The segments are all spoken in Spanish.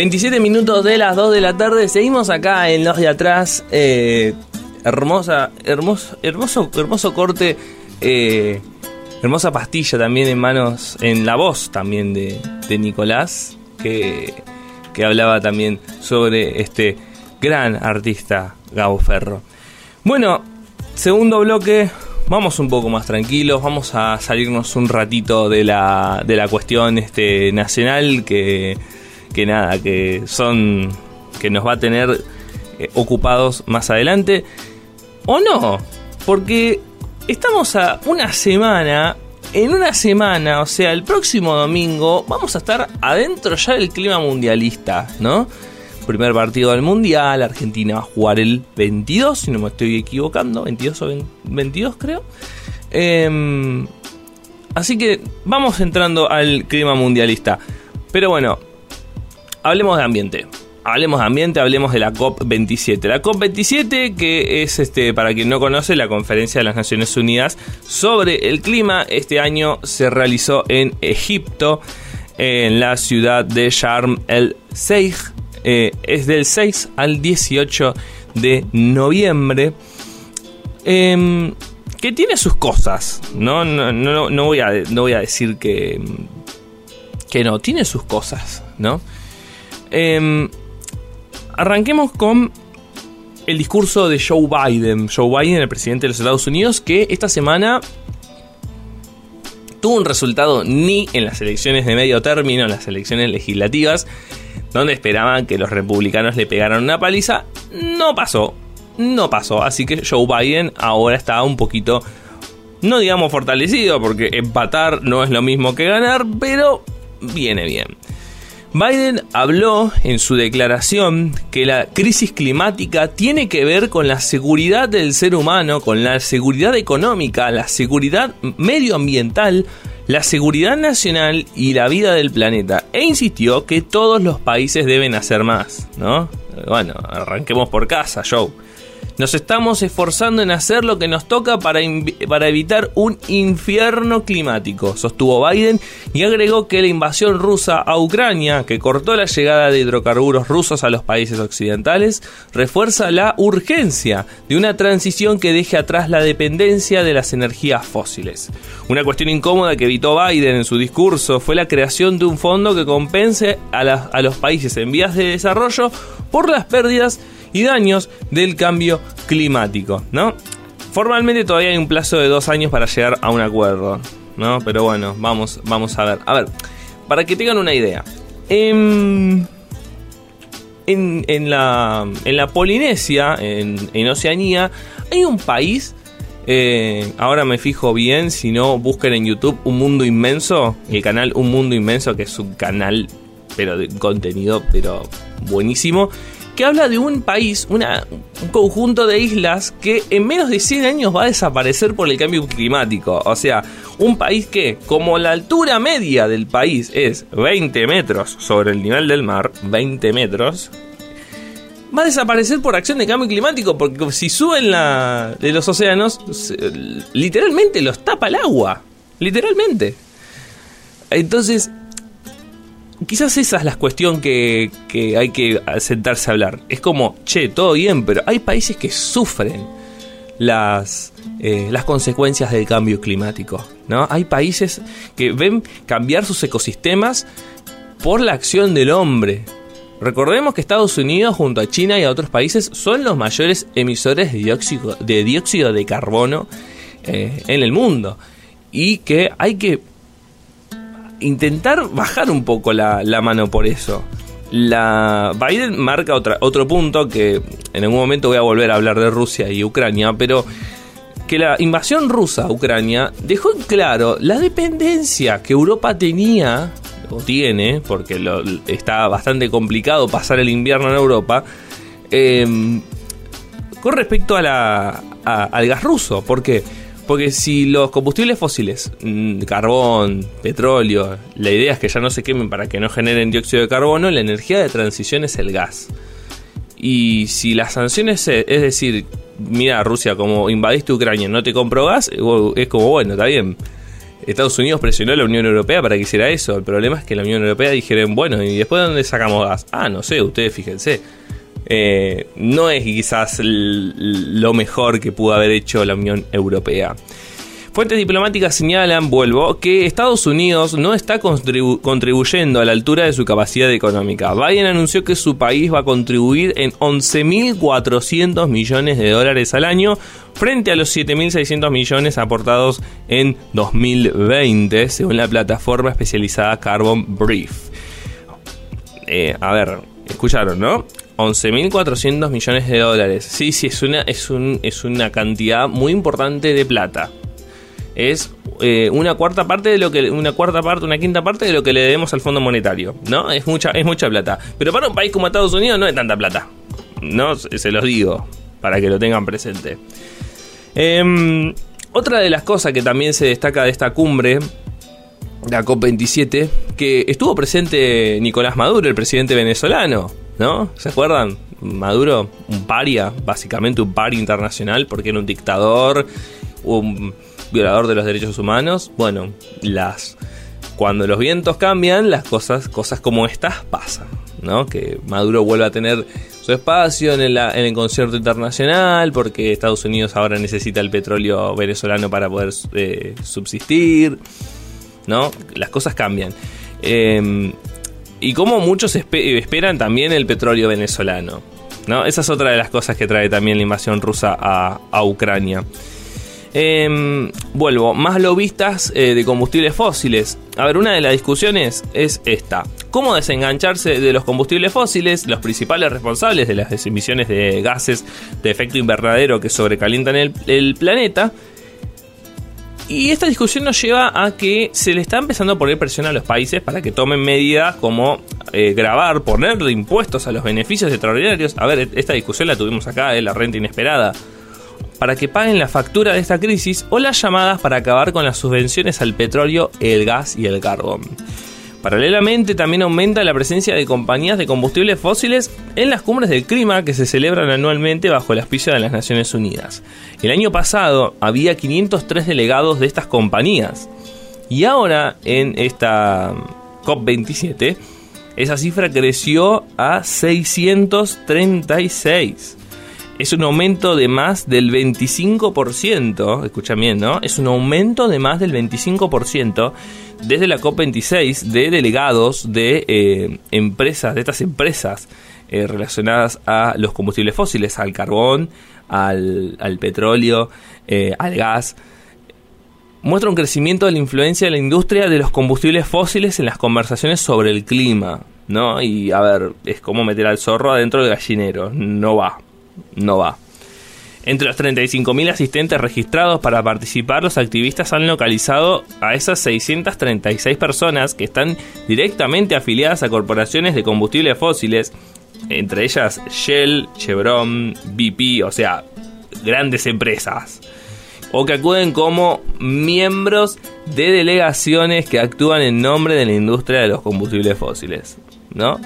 27 minutos de las 2 de la tarde. Seguimos acá en los de atrás. Eh, hermosa, hermoso, hermoso, hermoso corte. Eh, hermosa pastilla también en manos, en la voz también de, de Nicolás, que, que hablaba también sobre este gran artista Gabo Ferro. Bueno, segundo bloque, vamos un poco más tranquilos, vamos a salirnos un ratito de la, de la cuestión este, nacional que, que nada, que son, que nos va a tener eh, ocupados más adelante. ¿O no? Porque estamos a una semana, en una semana, o sea, el próximo domingo, vamos a estar adentro ya del clima mundialista, ¿no? Primer partido del Mundial, Argentina va a jugar el 22, si no me estoy equivocando, 22 o 22 creo. Em, así que vamos entrando al clima mundialista. Pero bueno, hablemos de ambiente hablemos de ambiente, hablemos de la COP27. La COP27, que es, este, para quien no conoce, la conferencia de las Naciones Unidas sobre el clima, este año se realizó en Egipto, en la ciudad de Sharm el Sheikh. Eh, es del 6 al 18 de noviembre. Em, que tiene sus cosas, ¿no? No, no, no, voy, a, no voy a decir que, que no, tiene sus cosas, ¿no? Eh, arranquemos con el discurso de Joe Biden. Joe Biden, el presidente de los Estados Unidos, que esta semana tuvo un resultado ni en las elecciones de medio término, en las elecciones legislativas, donde esperaban que los republicanos le pegaran una paliza. No pasó, no pasó. Así que Joe Biden ahora está un poquito, no digamos fortalecido, porque empatar no es lo mismo que ganar, pero viene bien. Biden habló en su declaración que la crisis climática tiene que ver con la seguridad del ser humano, con la seguridad económica, la seguridad medioambiental, la seguridad nacional y la vida del planeta. E insistió que todos los países deben hacer más, ¿no? Bueno, arranquemos por casa, Joe. Nos estamos esforzando en hacer lo que nos toca para, para evitar un infierno climático, sostuvo Biden y agregó que la invasión rusa a Ucrania, que cortó la llegada de hidrocarburos rusos a los países occidentales, refuerza la urgencia de una transición que deje atrás la dependencia de las energías fósiles. Una cuestión incómoda que evitó Biden en su discurso fue la creación de un fondo que compense a, a los países en vías de desarrollo por las pérdidas y daños del cambio climático, ¿no? Formalmente todavía hay un plazo de dos años para llegar a un acuerdo, ¿no? Pero bueno, vamos, vamos a ver. A ver, para que tengan una idea. En, en, la, en la Polinesia, en, Oceanía, hay un país eh, ahora me fijo bien, si no, busquen en YouTube Un Mundo Inmenso, el canal Un Mundo Inmenso, que es un canal, pero de contenido, pero buenísimo que habla de un país, un conjunto de islas que en menos de 100 años va a desaparecer por el cambio climático. O sea, un país que, como la altura media del país es 20 metros sobre el nivel del mar, 20 metros, va a desaparecer por acción de cambio climático, porque si suben la, de los océanos, literalmente los tapa el agua. Literalmente. Entonces, quizás esa es la cuestión que, hay que sentarse a hablar. Es como, che, todo bien, pero hay países que sufren las, eh, las consecuencias del cambio climático. ¿no? Hay países que ven cambiar sus ecosistemas por la acción del hombre. Recordemos que Estados Unidos junto a China y a otros países son los mayores emisores de dióxido de, dióxido de carbono eh, en el mundo. Y que hay que intentar bajar un poco la, mano por eso. La Biden marca otro punto que en algún momento voy a volver a hablar de Rusia y Ucrania, pero que la invasión rusa a Ucrania dejó en claro la dependencia que Europa tenía o tiene, porque está bastante complicado pasar el invierno en Europa, em, con respecto a la, al gas ruso. porque porque si los combustibles fósiles, mm, carbón, petróleo, la idea es que ya no se quemen para que no generen dióxido de carbono, la energía de transición es el gas. Y si las sanciones, es decir, mira Rusia, como invadiste Ucrania, no te compro gas, es como bueno, está bien. Estados Unidos presionó a la Unión Europea para que hiciera eso. El problema es que la Unión Europea dijeron, bueno, ¿y después de dónde sacamos gas? Ah, no sé, ustedes fíjense. Eh, no es quizás lo mejor que pudo haber hecho la Unión Europea. Fuentes diplomáticas señalan, vuelvo, que Estados Unidos no está contribuyendo a la altura de su capacidad económica. Biden anunció que su país va a contribuir en 11.400 millones de dólares al año frente a los 7.600 millones aportados en 2020, según la plataforma especializada Carbon Brief. Eh, a ver, escucharon, ¿no? 11.400 millones de dólares. Sí, sí, es una, es, un, es una cantidad muy importante de plata es eh, una cuarta parte de lo que una cuarta parte, una quinta parte de lo que le debemos al Fondo Monetario, ¿no? Es mucha es mucha plata, pero para un país como Estados Unidos no es tanta plata. No se los digo para que lo tengan presente. Em, otra de las cosas que también se destaca de esta cumbre la COP27, que estuvo presente Nicolás Maduro, el presidente venezolano, ¿no? ¿Se acuerdan? Maduro, un paria, básicamente un paria internacional, porque era un dictador, un violador de los derechos humanos. Bueno, las cuando los vientos cambian, las cosas, cosas como estas pasan, ¿no? Que Maduro vuelve a tener su espacio en el, en el concierto internacional, porque Estados Unidos ahora necesita el petróleo venezolano para poder eh, subsistir, ¿no? Las cosas cambian. Em, y como muchos esperan también el petróleo venezolano, ¿no? Esa es otra de las cosas que trae también la invasión rusa a, a Ucrania. Em, vuelvo, más lobistas eh, de combustibles fósiles. A ver, una de las discusiones es esta. ¿Cómo desengancharse de los combustibles fósiles, los principales responsables de las emisiones de gases de efecto invernadero que sobrecalientan el, planeta? Y esta discusión nos lleva a que se le está empezando a poner presión a los países para que tomen medidas como eh, grabar, ponerle impuestos a los beneficios extraordinarios. A ver, esta discusión la tuvimos acá, eh, la renta inesperada para que paguen la factura de esta crisis o las llamadas para acabar con las subvenciones al petróleo, el gas y el carbón. Paralelamente también aumenta la presencia de compañías de combustibles fósiles en las cumbres del clima que se celebran anualmente bajo el auspicio de las Naciones Unidas. El año pasado había 503 delegados de estas compañías y ahora en esta COP27 esa cifra creció a 636 es un aumento de más del 25%, escucha bien, ¿no? Es un aumento de más del 25% desde la COP26 de delegados de eh, empresas, de estas empresas eh, relacionadas a los combustibles fósiles, al carbón, al, petróleo, eh, al gas. Muestra un crecimiento de la influencia de la industria de los combustibles fósiles en las conversaciones sobre el clima, ¿no? Y a ver, es como meter al zorro adentro del gallinero, no va no va. Entre los 35.000 asistentes registrados para participar, los activistas han localizado a esas 636 personas que están directamente afiliadas a corporaciones de combustibles fósiles, entre ellas Shell, Chevron, BP, o sea, grandes empresas, o que acuden como miembros de delegaciones que actúan en nombre de la industria de los combustibles fósiles, ¿no?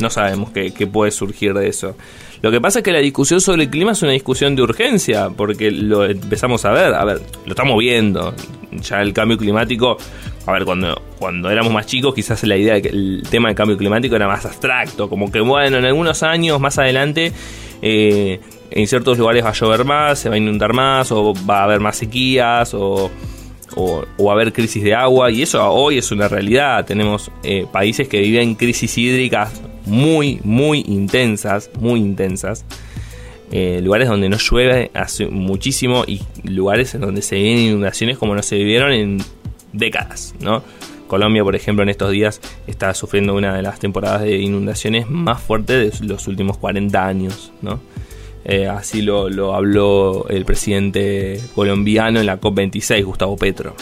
No sabemos qué, puede surgir de eso. Lo que pasa es que la discusión sobre el clima es una discusión de urgencia, porque lo empezamos a ver, a ver, lo estamos viendo. Ya el cambio climático, a ver, cuando, cuando éramos más chicos, quizás la idea de que el tema del cambio climático era más abstracto, como que bueno, en algunos años más adelante, eh, en ciertos lugares va a llover más, se va a inundar más, o va a haber más sequías, o, o, va a haber crisis de agua, y eso hoy es una realidad. Tenemos eh, países que viven crisis hídricas muy, muy intensas, muy intensas. Eh, lugares donde no llueve hace muchísimo y lugares en donde se viven inundaciones como no se vivieron en décadas, ¿no? Colombia, por ejemplo, en estos días está sufriendo una de las temporadas de inundaciones más fuertes de los últimos 40 años, ¿no? Eh, así lo, lo habló el presidente colombiano en la COP26, Gustavo Petro.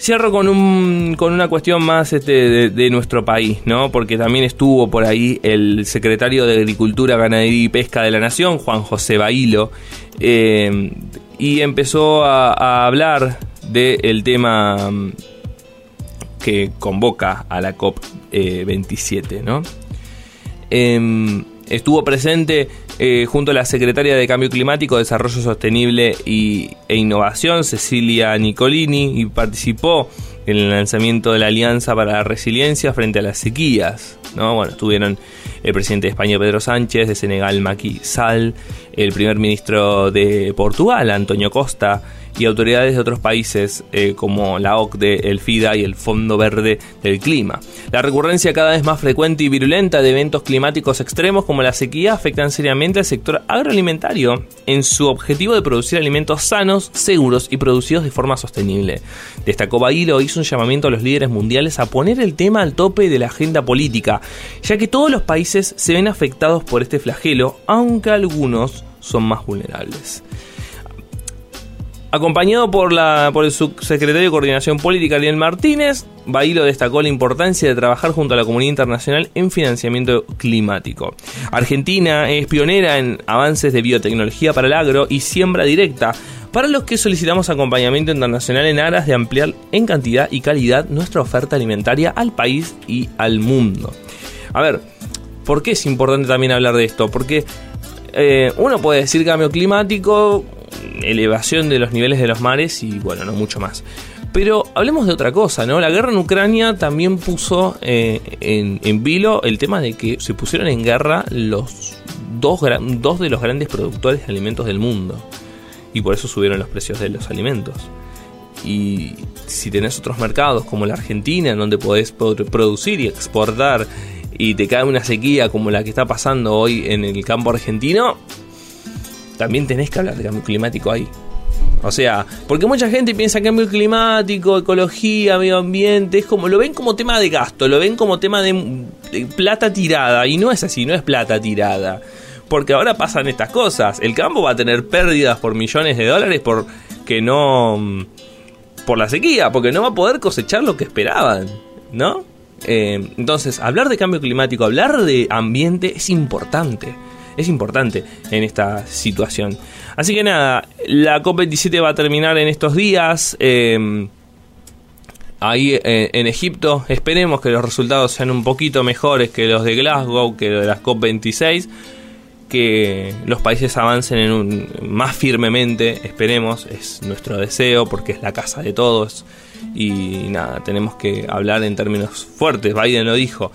Cierro con, un, con una cuestión más este, de, nuestro país, ¿no? Porque también estuvo por ahí el secretario de Agricultura, Ganadería y Pesca de la Nación, Juan José Bailo, eh, y empezó a, hablar del tema mm, que convoca a la COP27, ¿no? Em, Estuvo presente eh, junto a la secretaria de Cambio Climático, Desarrollo Sostenible y, e Innovación, Cecilia Nicolini, y participó en el lanzamiento de la Alianza para la Resiliencia frente a las sequías. ¿no? Bueno, estuvieron el presidente de España, Pedro Sánchez, de Senegal, Macky Sall, el primer ministro de Portugal, Antonio Costa, y autoridades de otros países eh, como la OCDE, el FIDA y el Fondo Verde del Clima. La recurrencia cada vez más frecuente y virulenta de eventos climáticos extremos como la sequía afectan seriamente al sector agroalimentario en su objetivo de producir alimentos sanos, seguros y producidos de forma sostenible. Destacó Bailo hizo un llamamiento a los líderes mundiales a poner el tema al tope de la agenda política, ya que todos los países se ven afectados por este flagelo, aunque algunos son más vulnerables. Acompañado por, la, por el subsecretario de Coordinación Política, Ariel Martínez, Bailo destacó la importancia de trabajar junto a la comunidad internacional en financiamiento climático. Argentina es pionera en avances de biotecnología para el agro y siembra directa, para los que solicitamos acompañamiento internacional en aras de ampliar en cantidad y calidad nuestra oferta alimentaria al país y al mundo. A ver, ¿por qué es importante también hablar de esto? Porque eh, uno puede decir cambio climático, elevación de los niveles de los mares y bueno, no mucho más. Pero hablemos de otra cosa, ¿no? La guerra en Ucrania también puso eh, en, vilo el tema de que se pusieron en guerra los dos, dos de los grandes productores de alimentos del mundo. Y por eso subieron los precios de los alimentos. Y si tenés otros mercados como la Argentina, en donde podés producir y exportar, y te cae una sequía como la que está pasando hoy en el campo argentino, también tenés que hablar de cambio climático ahí. O sea, porque mucha gente piensa cambio climático, ecología, medio ambiente, es como lo ven como tema de gasto, lo ven como tema de, plata tirada y no es así, no es plata tirada. Porque ahora pasan estas cosas, el campo va a tener pérdidas por millones de dólares porque no por la sequía, porque no va a poder cosechar lo que esperaban, ¿no? Eh, entonces, hablar de cambio climático, hablar de ambiente es importante es importante en esta situación. Así que nada, la COP27 va a terminar en estos días. Em, ahí eh, en Egipto. Esperemos que los resultados sean un poquito mejores que los de Glasgow, que los de las COP26. Que los países avancen en un, más firmemente, esperemos, es nuestro deseo porque es la casa de todos. Y nada, tenemos que hablar en términos fuertes. Biden lo dijo.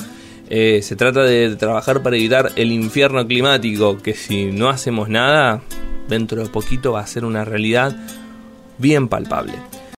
Eh, se trata de trabajar para evitar el infierno climático, que si no hacemos nada, dentro de poquito va a ser una realidad bien palpable.